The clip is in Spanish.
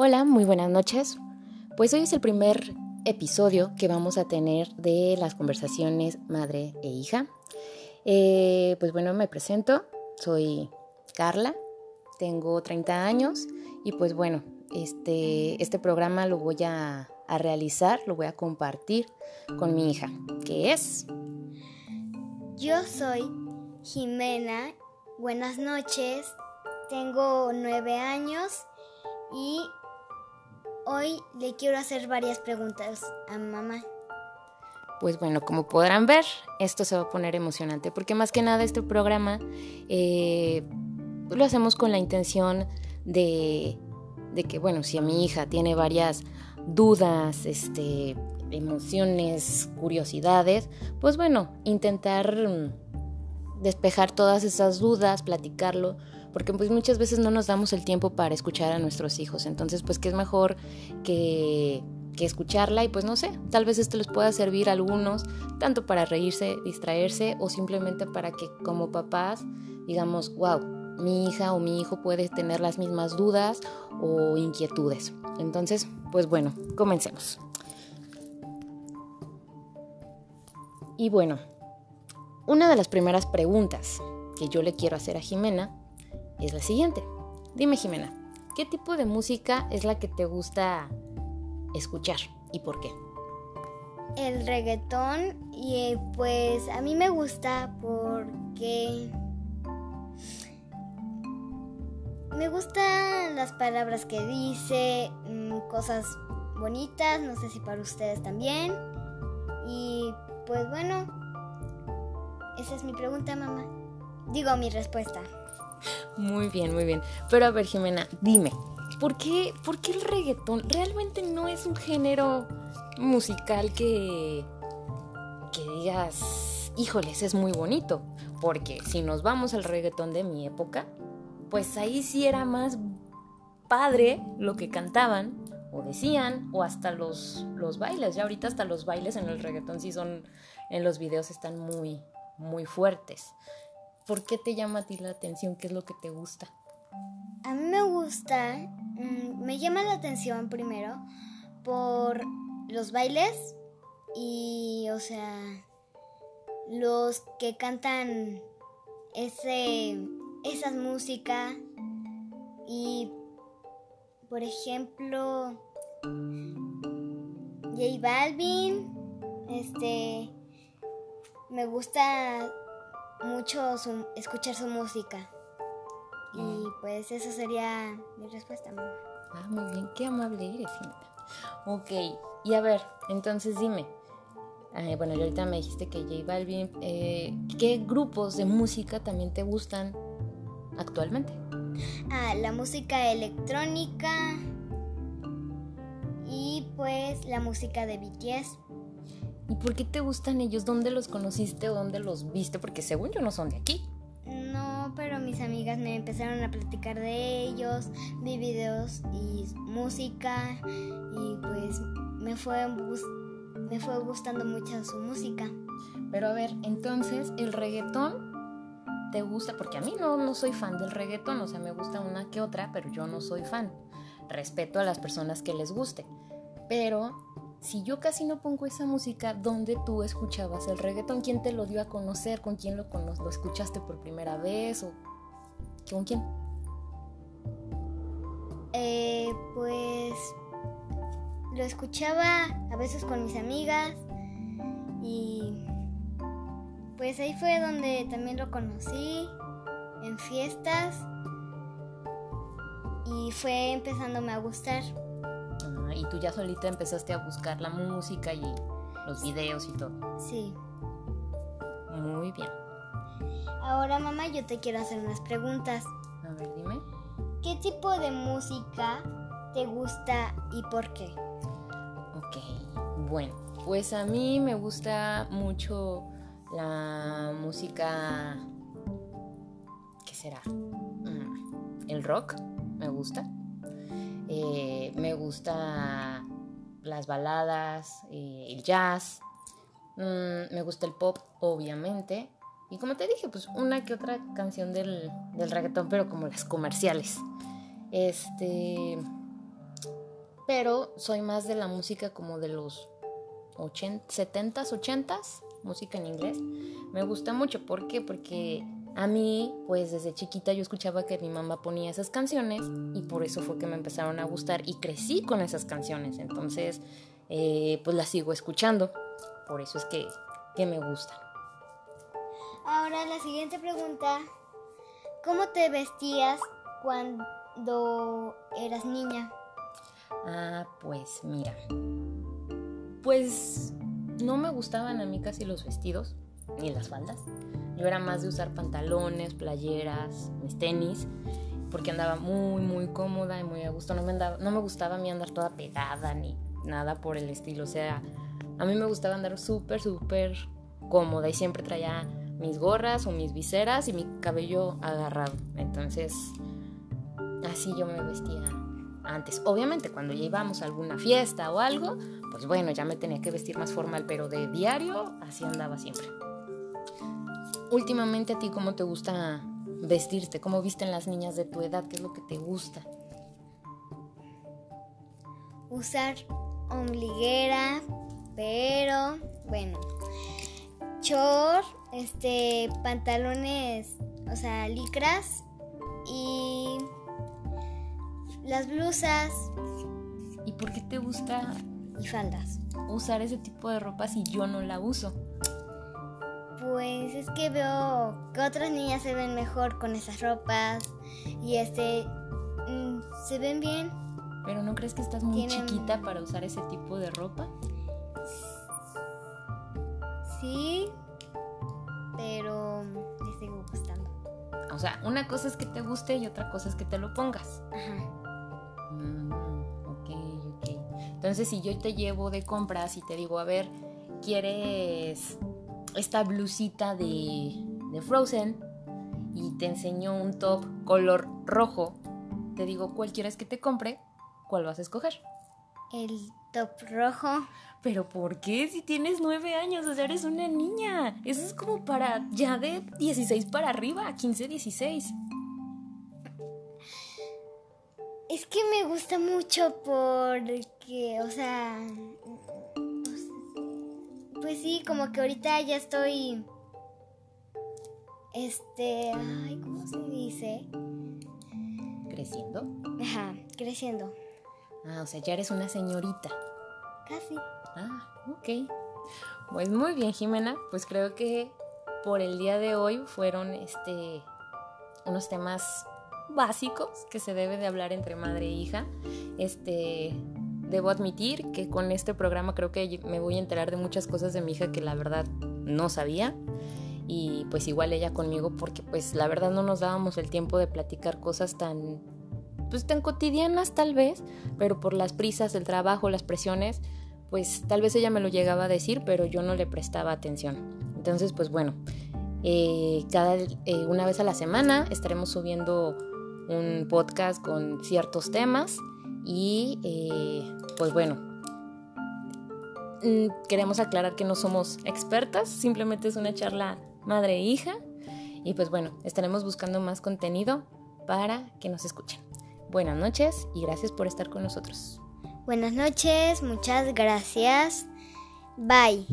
Hola, muy buenas noches. Pues hoy es el primer episodio que vamos a tener de las conversaciones madre e hija. Eh, pues bueno, me presento, soy Carla, tengo 30 años y pues bueno, este, este programa lo voy a, a realizar, lo voy a compartir con mi hija, que es... Yo soy Jimena, buenas noches, tengo nueve años y Hoy le quiero hacer varias preguntas a mamá. Pues bueno, como podrán ver, esto se va a poner emocionante, porque más que nada este programa eh, lo hacemos con la intención de, de, que, bueno, si a mi hija tiene varias dudas, este, emociones, curiosidades, pues bueno, intentar despejar todas esas dudas, platicarlo porque pues muchas veces no nos damos el tiempo para escuchar a nuestros hijos, entonces pues que es mejor que, que escucharla y pues no sé, tal vez esto les pueda servir a algunos, tanto para reírse, distraerse o simplemente para que como papás digamos, wow, mi hija o mi hijo puede tener las mismas dudas o inquietudes. Entonces, pues bueno, comencemos. Y bueno, una de las primeras preguntas que yo le quiero hacer a Jimena es la siguiente. Dime Jimena, ¿qué tipo de música es la que te gusta escuchar y por qué? El reggaetón y pues a mí me gusta porque me gustan las palabras que dice, mm, cosas bonitas, no sé si para ustedes también. Y pues bueno, esa es mi pregunta, mamá. Digo mi respuesta. Muy bien, muy bien. Pero a ver, Jimena, dime, ¿por qué, ¿por qué el reggaetón realmente no es un género musical que, que digas, híjoles, es muy bonito? Porque si nos vamos al reggaetón de mi época, pues ahí sí era más padre lo que cantaban o decían, o hasta los, los bailes. Ya ahorita hasta los bailes en el reggaetón sí son, en los videos están muy, muy fuertes. ¿Por qué te llama a ti la atención? ¿Qué es lo que te gusta? A mí me gusta, mm, me llama la atención primero por los bailes y, o sea, los que cantan ese, esas músicas y, por ejemplo, J Balvin, este, me gusta mucho escuchar su música. Y mm. pues eso sería mi respuesta, mamá. Ah, muy bien, qué amable eres, Ok, y a ver, entonces dime. Eh, bueno, y ahorita me dijiste que J Balvin, eh, ¿qué grupos de música también te gustan actualmente? Ah, la música electrónica y pues la música de BTS. ¿Y por qué te gustan ellos? ¿Dónde los conociste o dónde los viste? Porque según yo no son de aquí. No, pero mis amigas me empezaron a platicar de ellos, vi videos y música y pues me fue, me fue gustando mucho su música. Pero a ver, entonces el reggaetón te gusta, porque a mí no, no soy fan del reggaetón, o sea, me gusta una que otra, pero yo no soy fan. Respeto a las personas que les guste. Pero si yo casi no pongo esa música, ¿dónde tú escuchabas el reggaetón? ¿Quién te lo dio a conocer? ¿Con quién lo, escuchaste por primera vez? ¿O con quién? Eh, pues lo escuchaba a veces con mis amigas y pues ahí fue donde también lo conocí en fiestas y fue empezándome a gustar y tú ya solita empezaste a buscar la música y los videos y todo. Sí. Muy bien. Ahora, mamá, yo te quiero hacer unas preguntas. A ver, dime. ¿Qué tipo de música te gusta y por qué? Ok, bueno, pues a mí me gusta mucho la música... ¿Qué será? Mm, el rock, me gusta. Eh, me gusta las baladas, eh, el jazz, mm, me gusta el pop, obviamente. Y como te dije, pues una que otra canción del, del reggaetón, pero como las comerciales. Este. pero soy más de la música como de los 80, 70s, 80s, música en inglés. Me gusta mucho, ¿por qué? Porque a mí, pues desde chiquita yo escuchaba que mi mamá ponía esas canciones y por eso fue que me empezaron a gustar y crecí con esas canciones. Entonces, eh, pues las sigo escuchando. Por eso es que, que me gustan. Ahora la siguiente pregunta. ¿Cómo te vestías cuando eras niña? Ah, pues mira. Pues no me gustaban a mí casi los vestidos ni las faldas. Yo era más de usar pantalones, playeras, mis tenis, porque andaba muy, muy cómoda y muy a gusto. No me, andaba, no me gustaba a mí andar toda pegada ni nada por el estilo. O sea, a mí me gustaba andar súper, súper cómoda y siempre traía mis gorras o mis viseras y mi cabello agarrado. Entonces, así yo me vestía antes. Obviamente, cuando ya íbamos a alguna fiesta o algo, pues bueno, ya me tenía que vestir más formal, pero de diario así andaba siempre. Últimamente a ti, ¿cómo te gusta vestirte? ¿Cómo visten las niñas de tu edad? ¿Qué es lo que te gusta? Usar ombliguera, pero bueno, short, este, pantalones, o sea, licras y las blusas. ¿Y por qué te gusta? Y faldas. Usar ese tipo de ropa si yo no la uso. Pues es que veo que otras niñas se ven mejor con esas ropas y este mm, se ven bien. ¿Pero no crees que estás muy chiquita para usar ese tipo de ropa? Sí, pero me sigo gustando. O sea, una cosa es que te guste y otra cosa es que te lo pongas. Ajá. Mm, ok, ok. Entonces, si yo te llevo de compras y te digo, a ver, ¿quieres esta blusita de, de Frozen y te enseño un top color rojo, te digo, ¿cuál quieres que te compre? ¿Cuál vas a escoger? El top rojo. ¿Pero por qué? Si tienes nueve años, o sea, eres una niña. Eso es como para ya de 16 para arriba, 15, 16. Es que me gusta mucho porque, o sea, pues sí, como que ahorita ya estoy. Este. Ay, ¿cómo se dice? ¿Creciendo? Ajá, creciendo. Ah, o sea, ya eres una señorita. Casi. Ah, ok. Pues muy bien, Jimena. Pues creo que por el día de hoy fueron este unos temas básicos que se debe de hablar entre madre e hija. Este, debo admitir que con este programa creo que me voy a enterar de muchas cosas de mi hija que la verdad no sabía y pues igual ella conmigo porque pues la verdad no nos dábamos el tiempo de platicar cosas tan pues tan cotidianas tal vez, pero por las prisas, el trabajo, las presiones, pues tal vez ella me lo llegaba a decir, pero yo no le prestaba atención. Entonces pues bueno, eh, cada eh, una vez a la semana estaremos subiendo un podcast con ciertos temas y eh, pues bueno, mm, queremos aclarar que no somos expertas, simplemente es una charla madre e hija. Y pues bueno, estaremos buscando más contenido para que nos escuchen. Buenas noches y gracias por estar con nosotros. Buenas noches, muchas gracias. Bye.